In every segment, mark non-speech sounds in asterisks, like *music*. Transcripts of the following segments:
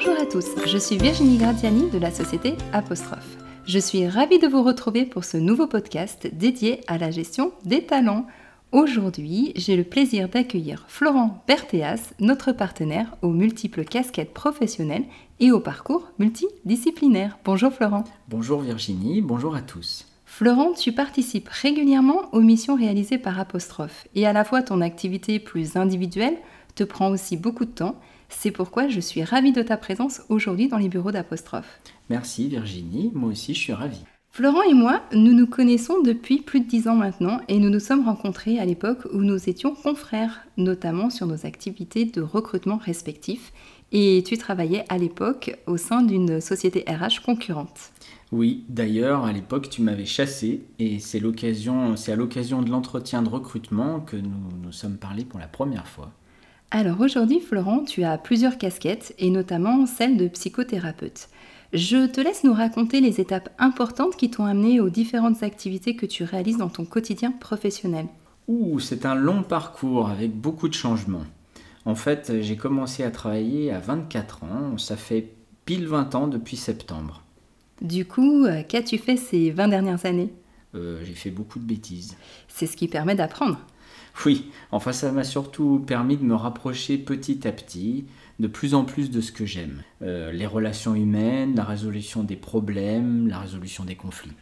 Bonjour à tous, je suis Virginie Gratiani de la société Apostrophe. Je suis ravie de vous retrouver pour ce nouveau podcast dédié à la gestion des talents. Aujourd'hui, j'ai le plaisir d'accueillir Florent Berthéas, notre partenaire aux multiples casquettes professionnelles et au parcours multidisciplinaire. Bonjour Florent. Bonjour Virginie, bonjour à tous. Florent, tu participes régulièrement aux missions réalisées par Apostrophe et à la fois ton activité plus individuelle te prend aussi beaucoup de temps. C'est pourquoi je suis ravie de ta présence aujourd'hui dans les bureaux d'Apostrophe. Merci Virginie, moi aussi je suis ravie. Florent et moi, nous nous connaissons depuis plus de dix ans maintenant et nous nous sommes rencontrés à l'époque où nous étions confrères, notamment sur nos activités de recrutement respectifs. Et tu travaillais à l'époque au sein d'une société RH concurrente. Oui, d'ailleurs, à l'époque, tu m'avais chassé et c'est l'occasion, c'est à l'occasion de l'entretien de recrutement que nous nous sommes parlé pour la première fois. Alors aujourd'hui, Florent, tu as plusieurs casquettes et notamment celle de psychothérapeute. Je te laisse nous raconter les étapes importantes qui t'ont amené aux différentes activités que tu réalises dans ton quotidien professionnel. Ouh, c'est un long parcours avec beaucoup de changements. En fait, j'ai commencé à travailler à 24 ans, ça fait pile 20 ans depuis septembre. Du coup, euh, qu'as-tu fait ces 20 dernières années? Euh, j'ai fait beaucoup de bêtises. C'est ce qui permet d'apprendre. Oui, enfin ça m'a surtout permis de me rapprocher petit à petit de plus en plus de ce que j'aime. Euh, les relations humaines, la résolution des problèmes, la résolution des conflits.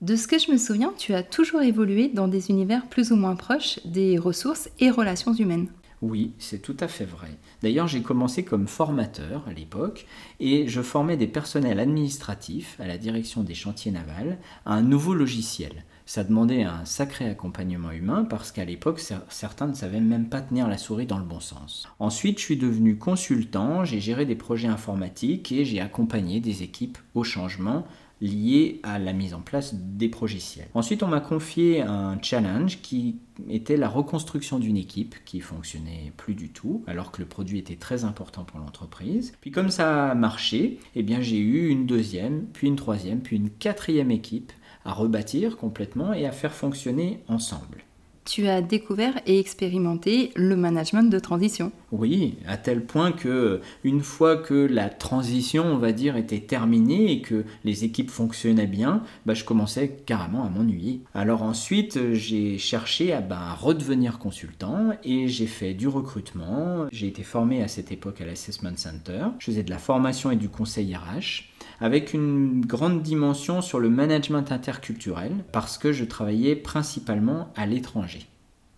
De ce que je me souviens, tu as toujours évolué dans des univers plus ou moins proches des ressources et relations humaines. Oui, c'est tout à fait vrai. D'ailleurs, j'ai commencé comme formateur à l'époque et je formais des personnels administratifs à la direction des chantiers navals à un nouveau logiciel. Ça demandait un sacré accompagnement humain parce qu'à l'époque, cer- certains ne savaient même pas tenir la souris dans le bon sens. Ensuite, je suis devenu consultant, j'ai géré des projets informatiques et j'ai accompagné des équipes au changement lié à la mise en place des progiciels. Ensuite, on m'a confié un challenge qui était la reconstruction d'une équipe qui fonctionnait plus du tout, alors que le produit était très important pour l'entreprise. Puis comme ça a marché, eh j'ai eu une deuxième, puis une troisième, puis une quatrième équipe à rebâtir complètement et à faire fonctionner ensemble. Tu as découvert et expérimenté le management de transition. Oui, à tel point que une fois que la transition, on va dire, était terminée et que les équipes fonctionnaient bien, bah, je commençais carrément à m'ennuyer. Alors ensuite, j'ai cherché à bah, redevenir consultant et j'ai fait du recrutement. J'ai été formé à cette époque à l'Assessment Center. Je faisais de la formation et du conseil RH avec une grande dimension sur le management interculturel parce que je travaillais principalement à l'étranger.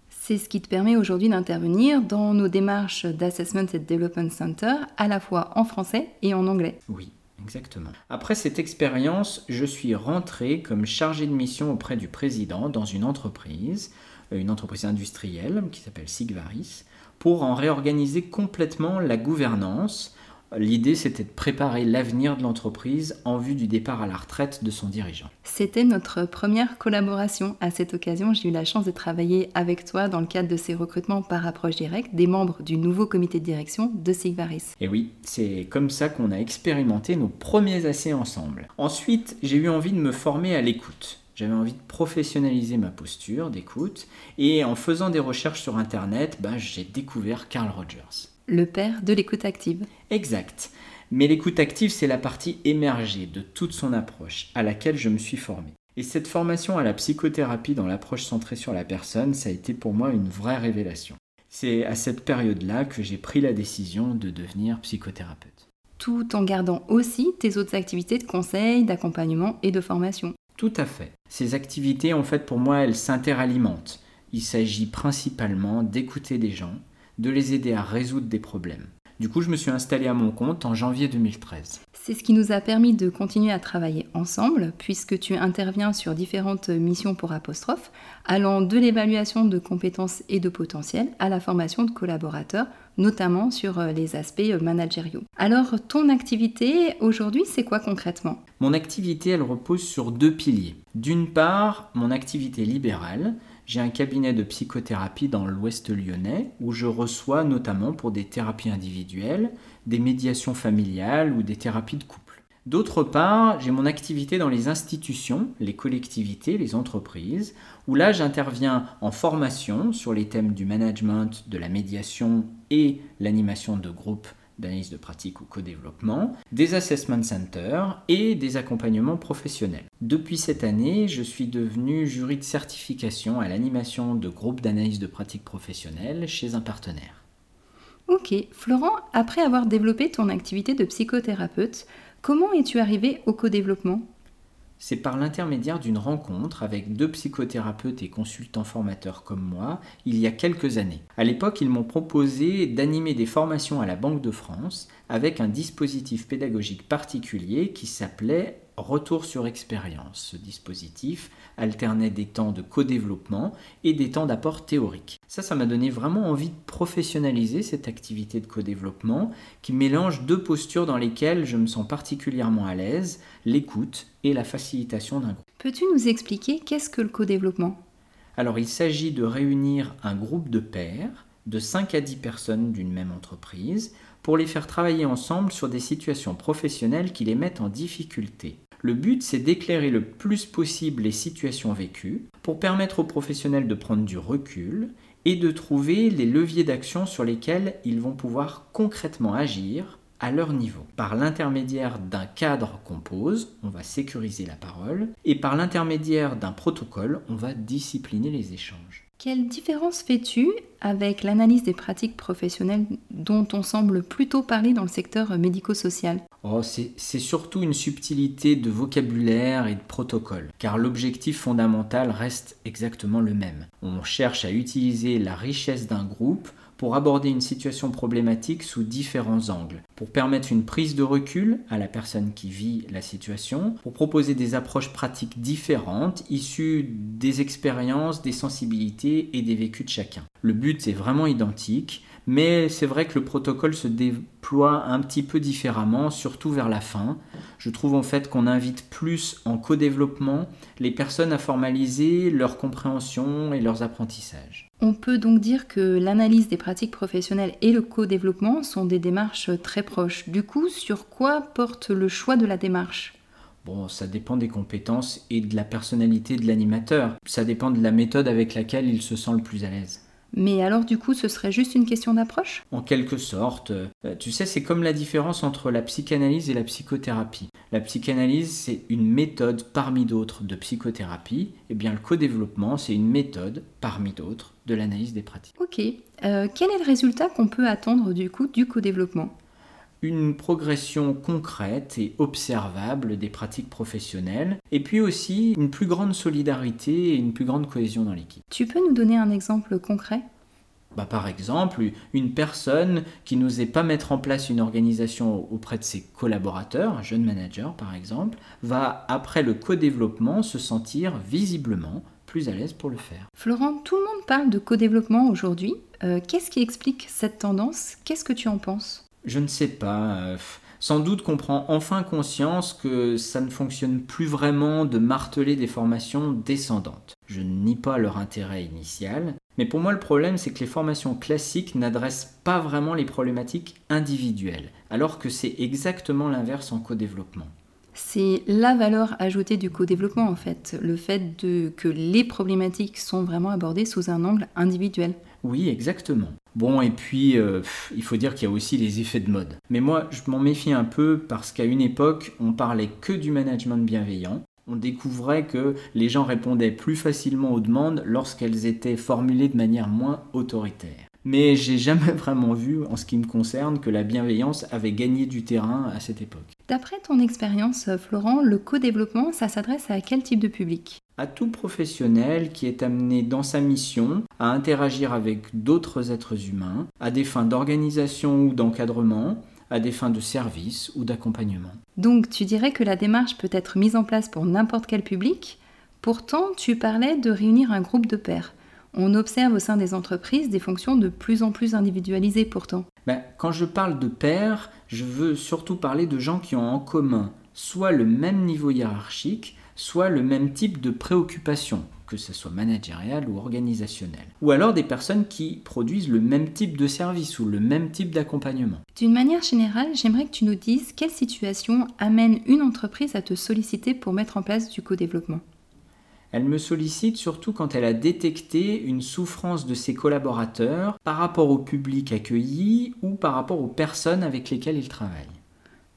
C'est ce qui te permet aujourd'hui d'intervenir dans nos démarches d'Assessment and Development Center à la fois en français et en anglais. Oui, exactement. Après cette expérience, je suis rentré comme chargé de mission auprès du président dans une entreprise, euh, une entreprise industrielle qui s'appelle Sigvaris, pour en réorganiser complètement la gouvernance. L'idée, c'était de préparer l'avenir de l'entreprise en vue du départ à la retraite de son dirigeant. C'était notre première collaboration. À cette occasion, j'ai eu la chance de travailler avec toi dans le cadre de ces recrutements par approche directe des membres du nouveau comité de direction de Sigvaris. Et oui, c'est comme ça qu'on a expérimenté nos premiers essais ensemble. Ensuite, j'ai eu envie de me former à l'écoute. J'avais envie de professionnaliser ma posture d'écoute et en faisant des recherches sur Internet, bah, j'ai découvert Carl Rogers. Le père de l'écoute active. Exact. Mais l'écoute active, c'est la partie émergée de toute son approche à laquelle je me suis formé. Et cette formation à la psychothérapie dans l'approche centrée sur la personne, ça a été pour moi une vraie révélation. C'est à cette période-là que j'ai pris la décision de devenir psychothérapeute. Tout en gardant aussi tes autres activités de conseil, d'accompagnement et de formation. Tout à fait. Ces activités, en fait, pour moi, elles s'interalimentent. Il s'agit principalement d'écouter des gens, de les aider à résoudre des problèmes. Du coup, je me suis installé à mon compte en janvier 2013. C'est ce qui nous a permis de continuer à travailler ensemble, puisque tu interviens sur différentes missions pour apostrophe, allant de l'évaluation de compétences et de potentiel à la formation de collaborateurs, notamment sur euh, les aspects euh, managériaux. Alors, ton activité aujourd'hui, c'est quoi concrètement? Mon activité, elle repose sur deux piliers. D'une part, mon activité libérale. J'ai un cabinet de psychothérapie dans l'ouest lyonnais où je reçois notamment pour des thérapies individuelles, des médiations familiales ou des thérapies de couple. D'autre part, j'ai mon activité dans les institutions, les collectivités, les entreprises, où là j'interviens en formation sur les thèmes du management, de la médiation et l'animation de groupes d'analyse de pratique ou co-développement, des assessment centers et des accompagnements professionnels. Depuis cette année, je suis devenu jury de certification à l'animation de groupes d'analyse de pratique professionnelle chez un partenaire. Ok, Florent, après avoir développé ton activité de psychothérapeute, comment es-tu arrivé au co-développement? C'est par l'intermédiaire d'une rencontre avec deux psychothérapeutes et consultants formateurs comme moi il y a quelques années. À l'époque, ils m'ont proposé d'animer des formations à la Banque de France avec un dispositif pédagogique particulier qui s'appelait Retour sur expérience. Ce dispositif alternait des temps de co-développement et des temps d'apport théorique. Ça, ça m'a donné vraiment envie de professionnaliser cette activité de co-développement qui mélange deux postures dans lesquelles je me sens particulièrement à l'aise, l'écoute et la facilitation d'un groupe. Peux-tu nous expliquer qu'est-ce que le co-développement? Alors, il s'agit de réunir un groupe de pairs de 5 à 10 personnes d'une même entreprise pour les faire travailler ensemble sur des situations professionnelles qui les mettent en difficulté. Le but, c'est d'éclairer le plus possible les situations vécues pour permettre aux professionnels de prendre du recul et de trouver les leviers d'action sur lesquels ils vont pouvoir concrètement agir à leur niveau. Par l'intermédiaire d'un cadre qu'on pose, on va sécuriser la parole, et par l'intermédiaire d'un protocole, on va discipliner les échanges. Quelle différence fais-tu avec l'analyse des pratiques professionnelles dont on semble plutôt parler dans le secteur médico-social? Oh, C'est surtout une subtilité de vocabulaire et de protocole, car l'objectif fondamental reste exactement le même. On cherche à utiliser la richesse d'un groupe pour aborder une situation problématique sous différents angles, pour permettre une prise de recul à la personne qui vit la situation, pour proposer des approches pratiques différentes issues des expériences, des sensibilités et des vécus de chacun. Le but est vraiment identique, mais c'est vrai que le protocole se déploie un petit peu différemment, surtout vers la fin. Je trouve en fait qu'on invite plus en co-développement les personnes à formaliser leur compréhension et leurs apprentissages. On peut donc dire que l'analyse des pratiques professionnelles et le co-développement sont des démarches très proches. Du coup, sur quoi porte le choix de la démarche? Bon, ça dépend des compétences et de la personnalité de l'animateur. Ça dépend de la méthode avec laquelle il se sent le plus à l'aise. Mais alors du coup, ce serait juste une question d'approche? En quelque sorte. Euh, tu sais, c'est comme la différence entre la psychanalyse et la psychothérapie. La psychanalyse, c'est une méthode parmi d'autres de psychothérapie. Et eh bien le co-développement, c'est une méthode parmi d'autres de l'analyse des pratiques. Ok. Euh, quel est le résultat qu'on peut attendre du coup du co-développement? Une progression concrète et observable des pratiques professionnelles, et puis aussi une plus grande solidarité et une plus grande cohésion dans l'équipe. Tu peux nous donner un exemple concret? Bah, par exemple, une personne qui n'osait pas mettre en place une organisation auprès de ses collaborateurs, un jeune manager par exemple, va après le co-développement se sentir visiblement plus à l'aise pour le faire. Florent, tout le monde parle de co-développement aujourd'hui. Euh, qu'est-ce qui explique cette tendance? Qu'est-ce que tu en penses? Je ne sais pas. Euh, sans doute qu'on prend enfin conscience que ça ne fonctionne plus vraiment de marteler des formations descendantes. Je ne nie pas leur intérêt initial, mais pour moi le problème c'est que les formations classiques n'adressent pas vraiment les problématiques individuelles, alors que c'est exactement l'inverse en co-développement. C'est la valeur ajoutée du co-développement en fait, le fait de, que les problématiques sont vraiment abordées sous un angle individuel. Oui, exactement. Bon, et puis, euh, il faut dire qu'il y a aussi les effets de mode. Mais moi, je m'en méfie un peu parce qu'à une époque, on parlait que du management bienveillant. On découvrait que les gens répondaient plus facilement aux demandes lorsqu'elles étaient formulées de manière moins autoritaire. Mais j'ai *laughs* jamais vraiment vu, en ce qui me concerne, que la bienveillance avait gagné du terrain à cette époque. D'après ton expérience, Florent, le co-développement, ça s'adresse à quel type de public? À tout professionnel qui est amené dans sa mission à interagir avec d'autres êtres humains, à des fins d'organisation ou d'encadrement, à des fins de service ou d'accompagnement. Donc tu dirais que la démarche peut être mise en place pour n'importe quel public? Pourtant, tu parlais de réunir un groupe de pairs. On observe au sein des entreprises des fonctions de plus en plus individualisées pourtant. Ben, quand je parle de pairs, je veux surtout parler de gens qui ont en commun soit le même niveau hiérarchique, soit le même type de préoccupation, que ce soit managériale ou organisationnelle. Ou alors des personnes qui produisent le même type de service ou le même type d'accompagnement. D'une manière générale, j'aimerais que tu nous dises quelle situation amène une entreprise à te solliciter pour mettre en place du co-développement. Elle me sollicite surtout quand elle a détecté une souffrance de ses collaborateurs par rapport au public accueilli ou par rapport aux personnes avec lesquelles ils travaillent.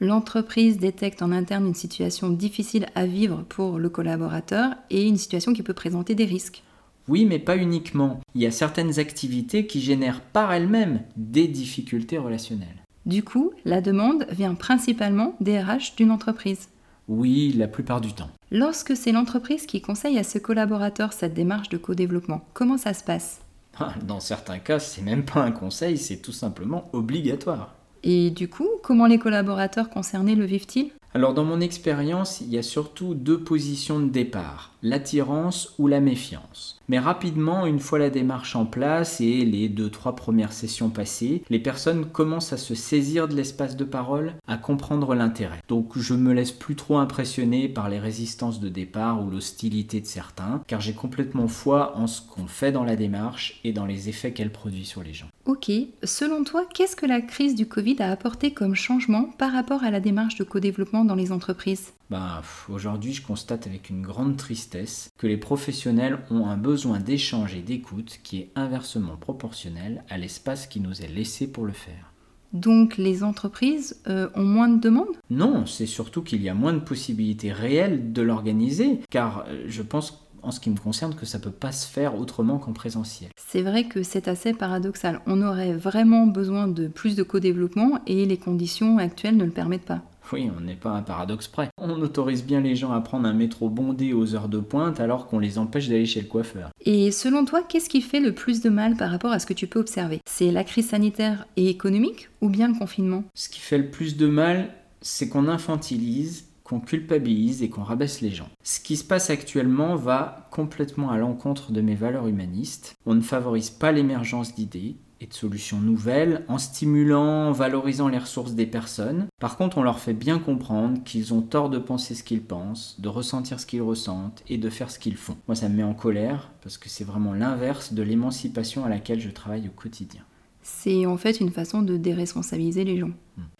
L'entreprise détecte en interne une situation difficile à vivre pour le collaborateur et une situation qui peut présenter des risques. Oui, mais pas uniquement. Il y a certaines activités qui génèrent par elles-mêmes des difficultés relationnelles. Du coup, la demande vient principalement des RH d'une entreprise. Oui, la plupart du temps. Lorsque c'est l'entreprise qui conseille à ses collaborateurs cette démarche de co-développement, comment ça se passe? Ah, Dans certains cas, c'est même pas un conseil, c'est tout simplement obligatoire. Et du coup, comment les collaborateurs concernés le vivent-ils? Alors dans mon expérience, il y a surtout deux positions de départ, l'attirance ou la méfiance. Mais rapidement, une fois la démarche en place et les deux trois premières sessions passées, les personnes commencent à se saisir de l'espace de parole, à comprendre l'intérêt. Donc je me laisse plus trop impressionner par les résistances de départ ou l'hostilité de certains, car j'ai complètement foi en ce qu'on fait dans la démarche et dans les effets qu'elle produit sur les gens. Ok, selon toi, qu'est-ce que la crise du Covid a apporté comme changement par rapport à la démarche de co-développement dans les entreprises? Bah, aujourd'hui, je constate avec une grande tristesse que les professionnels ont un besoin d'échange et d'écoute qui est inversement proportionnel à l'espace qui nous est laissé pour le faire. Donc les entreprises euh, ont moins de demandes? Non, c'est surtout qu'il y a moins de possibilités réelles de l'organiser, car euh, je pense en ce qui me concerne que ça peut pas se faire autrement qu'en présentiel. C'est vrai que c'est assez paradoxal. On aurait vraiment besoin de plus de co-développement et les conditions actuelles ne le permettent pas. Oui, on n'est pas un paradoxe près. On autorise bien les gens à prendre un métro bondé aux heures de pointe alors qu'on les empêche d'aller chez le coiffeur. Et selon toi, qu'est-ce qui fait le plus de mal par rapport à ce que tu peux observer? C'est la crise sanitaire et économique ou bien le confinement? Ce qui fait le plus de mal, c'est qu'on infantilise, qu'on culpabilise et qu'on rabaisse les gens. Ce qui se passe actuellement va complètement à l'encontre de mes valeurs humanistes. On ne favorise pas l'émergence d'idées et de solutions nouvelles en stimulant, en valorisant les ressources des personnes. Par contre, on leur fait bien comprendre qu'ils ont tort de penser ce qu'ils pensent, de ressentir ce qu'ils ressentent et de faire ce qu'ils font. Moi, ça me met en colère parce que c'est vraiment l'inverse de l'émancipation à laquelle je travaille au quotidien. C'est en fait une façon de déresponsabiliser les gens.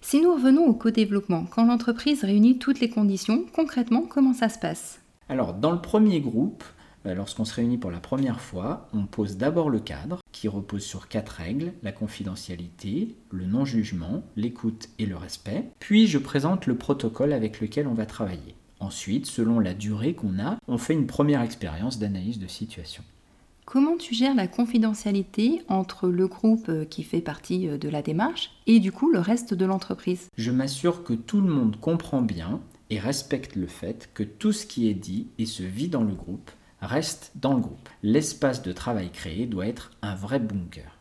Si nous revenons au co-développement, quand l'entreprise réunit toutes les conditions, concrètement, comment ça se passe? Alors, dans le premier groupe, lorsqu'on se réunit pour la première fois, on pose d'abord le cadre, qui repose sur quatre règles, la confidentialité, le non-jugement, l'écoute et le respect. Puis je présente le protocole avec lequel on va travailler. Ensuite, selon la durée qu'on a, on fait une première expérience d'analyse de situation. Comment tu gères la confidentialité entre le groupe euh, qui fait partie euh, de la démarche et du coup le reste de l'entreprise? Je m'assure que tout le monde comprend bien et respecte le fait que tout ce qui est dit et se vit dans le groupe reste dans le groupe. L'espace de travail créé doit être un vrai bunker.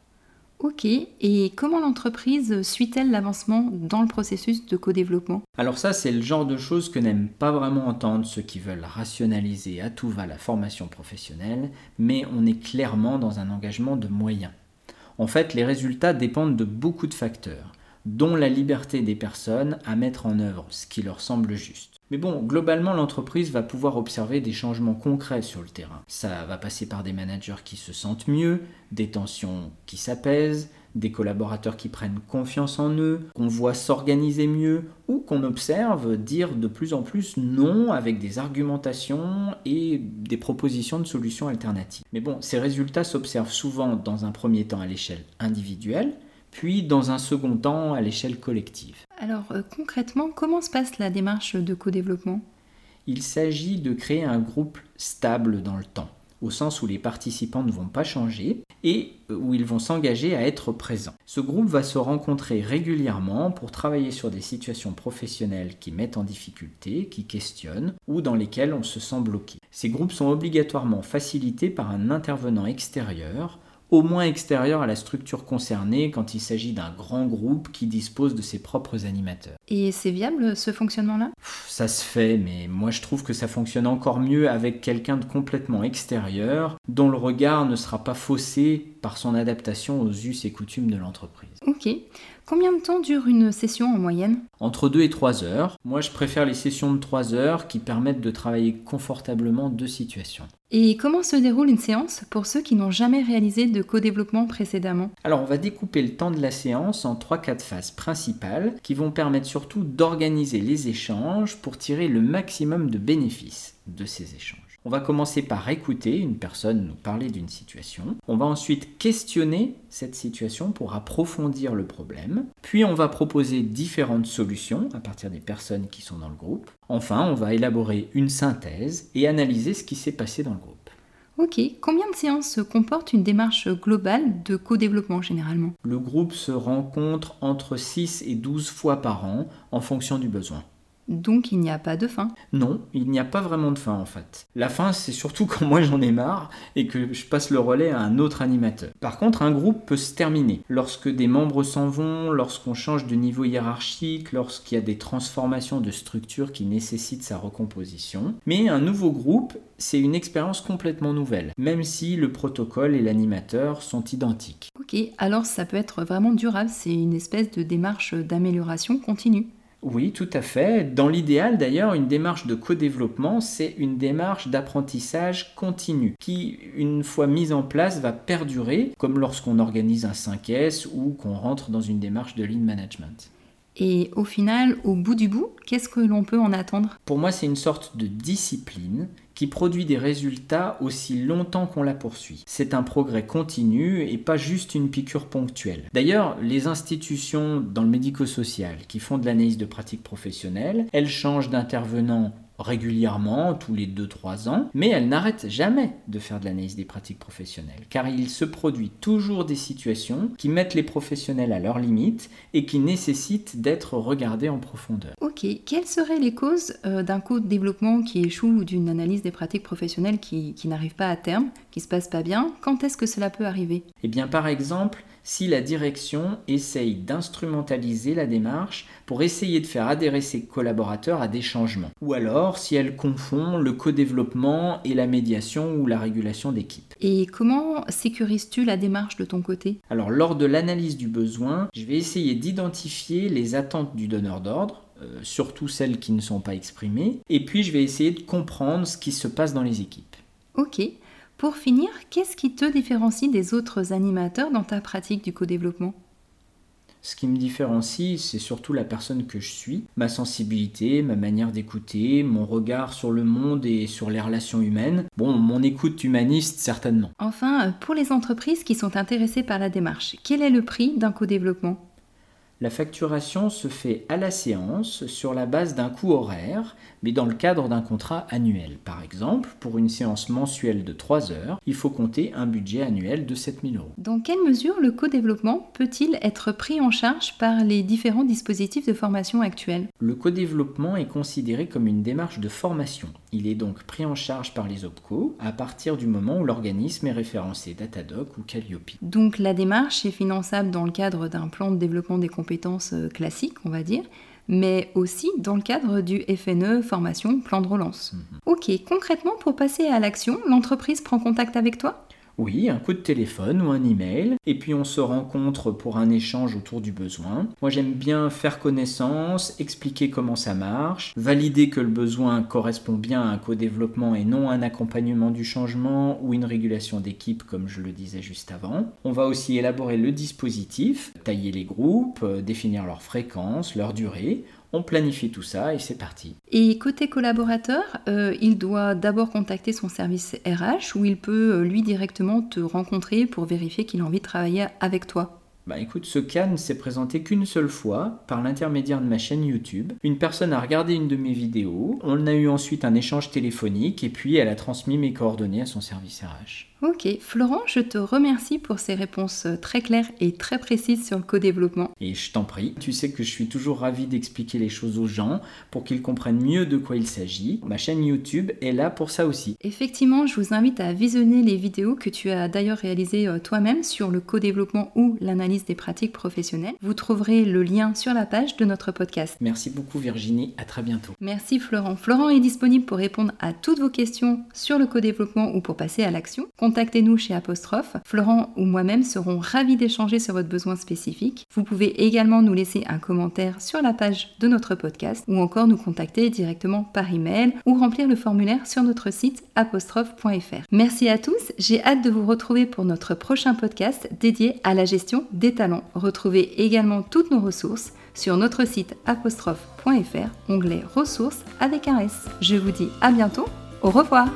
Ok, et comment l'entreprise suit-elle l'avancement dans le processus de co-développement? Alors ça, c'est le genre de choses que n'aiment pas vraiment entendre ceux qui veulent rationaliser à tout va la formation professionnelle, mais on est clairement dans un engagement de moyens. En fait, les résultats dépendent de beaucoup de facteurs, dont la liberté des personnes à mettre en œuvre ce qui leur semble juste. Mais bon, globalement, l'entreprise va pouvoir observer des changements concrets sur le terrain. Ça va passer par des managers qui se sentent mieux, des tensions qui s'apaisent, des collaborateurs qui prennent confiance en eux, qu'on voit s'organiser mieux ou qu'on observe dire de plus en plus non avec des argumentations et des propositions de solutions alternatives. Mais bon, ces résultats s'observent souvent dans un premier temps à l'échelle individuelle, puis dans un second temps à l'échelle collective. Alors euh, concrètement, comment se passe la démarche de co-développement? Il s'agit de créer un groupe stable dans le temps, au sens où les participants ne vont pas changer et où ils vont s'engager à être présents. Ce groupe va se rencontrer régulièrement pour travailler sur des situations professionnelles qui mettent en difficulté, qui questionnent ou dans lesquelles on se sent bloqué. Ces groupes sont obligatoirement facilités par un intervenant extérieur au moins extérieur à la structure concernée quand il s'agit d'un grand groupe qui dispose de ses propres animateurs. Et c'est viable ce fonctionnement-là? Ça se fait, mais moi je trouve que ça fonctionne encore mieux avec quelqu'un de complètement extérieur, dont le regard ne sera pas faussé par son adaptation aux us et coutumes de l'entreprise. Ok. Combien de temps dure une session en moyenne Entre 2 et 3 heures. Moi je préfère les sessions de 3 heures qui permettent de travailler confortablement deux situations. Et comment se déroule une séance pour ceux qui n'ont jamais réalisé de co-développement précédemment Alors on va découper le temps de la séance en 3-4 phases principales qui vont permettre surtout d'organiser les échanges pour tirer le maximum de bénéfices de ces échanges. On va commencer par écouter une personne nous parler d'une situation. On va ensuite questionner cette situation pour approfondir le problème. Puis on va proposer différentes solutions à partir des personnes qui sont dans le groupe. Enfin, on va élaborer une synthèse et analyser ce qui s'est passé dans le groupe. Ok, combien de séances comporte une démarche globale de co-développement généralement? Le groupe se rencontre entre 6 et 12 fois par an en fonction du besoin. Donc il n'y a pas de fin. Non, il n'y a pas vraiment de fin en fait. La fin, c'est surtout *laughs* quand moi j'en ai marre et que je passe le relais à un autre animateur. Par contre, un groupe peut se terminer lorsque des membres s'en vont, lorsqu'on change de niveau hiérarchique, lorsqu'il y a des transformations de structure qui nécessitent sa recomposition. Mais un nouveau groupe, c'est une expérience complètement nouvelle, même si le protocole et l'animateur sont identiques. Ok, alors ça peut être vraiment durable, c'est une espèce de démarche d'amélioration continue. Oui, tout à fait. Dans l'idéal, d'ailleurs, une démarche de co-développement, c'est une démarche d'apprentissage continu qui, une fois mise en place, va perdurer, comme lorsqu'on organise un 5S ou qu'on rentre dans une démarche de lean management. Et au final, au bout du bout, qu'est-ce que l'on peut en attendre? Pour moi, c'est une sorte de discipline produit des résultats aussi longtemps qu'on la poursuit. C'est un progrès continu et pas juste une piqûre ponctuelle. D'ailleurs, les institutions dans le médico-social qui font de l'analyse de pratique professionnelle, elles changent d'intervenants régulièrement, tous les 2-3 ans, mais elle n'arrête jamais de faire de l'analyse des pratiques professionnelles, car il se produit toujours des situations qui mettent les professionnels à leurs limites et qui nécessitent d'être regardées en profondeur. Ok, quelles seraient les causes euh, d'un coût de développement qui échoue ou d'une analyse des pratiques professionnelles qui n'arrive pas à terme, qui se passe pas bien Quand est-ce que cela peut arriver? Eh bien, par exemple, si la direction essaye d'instrumentaliser la démarche pour essayer de faire adhérer ses collaborateurs à des changements. Ou alors si elle confond le co-développement et la médiation ou la régulation d'équipe. Et comment sécurises-tu la démarche de ton côté? Alors lors de l'analyse du besoin, je vais essayer d'identifier les attentes du donneur d'ordre, euh, surtout celles qui ne sont pas exprimées, et puis je vais essayer de comprendre ce qui se passe dans les équipes. Ok. Pour finir, qu'est-ce qui te différencie des autres animateurs dans ta pratique du co-développement? Ce qui me différencie, c'est surtout la personne que je suis, ma sensibilité, ma manière d'écouter, mon regard sur le monde et sur les relations humaines. Bon, mon écoute humaniste, certainement. Enfin, pour les entreprises qui sont intéressées par la démarche, quel est le prix d'un co-développement? La facturation se fait à la séance sur la base d'un coût horaire, mais dans le cadre d'un contrat annuel. Par exemple, pour une séance mensuelle de 3 heures, il faut compter un budget annuel de 7000 euros. Dans quelle mesure le co-développement peut-il être pris en charge par les différents dispositifs de formation actuels? Le co-développement est considéré comme une démarche de formation. Il est donc pris en charge par les OPCO à partir du moment où l'organisme est référencé Datadoc ou Calliope. Donc la démarche est finançable dans le cadre d'un plan de développement des compétences euh, classiques, on va dire, mais aussi dans le cadre du FNE formation plan de relance. Mhm. Ok, concrètement, pour passer à l'action, l'entreprise prend contact avec toi? Oui, un coup de téléphone ou un email, et puis on se rencontre pour un échange autour du besoin. Moi j'aime bien faire connaissance, expliquer comment ça marche, valider que le besoin correspond bien à un co-développement et non à un accompagnement du changement ou une régulation d'équipe comme je le disais juste avant. On va aussi élaborer le dispositif, tailler les groupes, euh, définir leur fréquence, leur durée on planifie tout ça et c'est parti. Et côté collaborateur, euh, il doit d'abord contacter son service RH ou il peut euh, lui directement te rencontrer pour vérifier qu'il a envie de travailler avec toi bah écoute, ce cas ne s'est présenté qu'une seule fois par l'intermédiaire de ma chaîne YouTube. Une personne a regardé une de mes vidéos, on a eu ensuite un échange téléphonique et puis elle a transmis mes coordonnées à son service RH. Ok, Florent, je te remercie pour ces réponses très claires et très précises sur le co-développement. Et je t'en prie, tu sais que je suis toujours ravi d'expliquer les choses aux gens pour qu'ils comprennent mieux de quoi il s'agit. Ma chaîne YouTube est là pour ça aussi. Effectivement, je vous invite à visionner les vidéos que tu as d'ailleurs réalisées euh, toi-même sur le co-développement ou l'analyse des pratiques professionnelles. Vous trouverez le lien sur la page de notre podcast. Merci beaucoup Virginie, à très bientôt. Merci Florent. Florent est disponible pour répondre à toutes vos questions sur le co-développement ou pour passer à l'action contactez-nous chez Apostrophe. Florent ou moi-même serons ravis d'échanger sur votre besoin spécifique. Vous pouvez également nous laisser un commentaire sur la page de notre podcast ou encore nous contacter directement par email ou remplir le formulaire sur notre site apostrophe.fr. Merci à tous, j'ai hâte de vous retrouver pour notre prochain podcast dédié à la gestion des talents. Retrouvez également toutes nos ressources sur notre site apostrophe.fr, onglet ressources avec un S. Je vous dis à bientôt, au revoir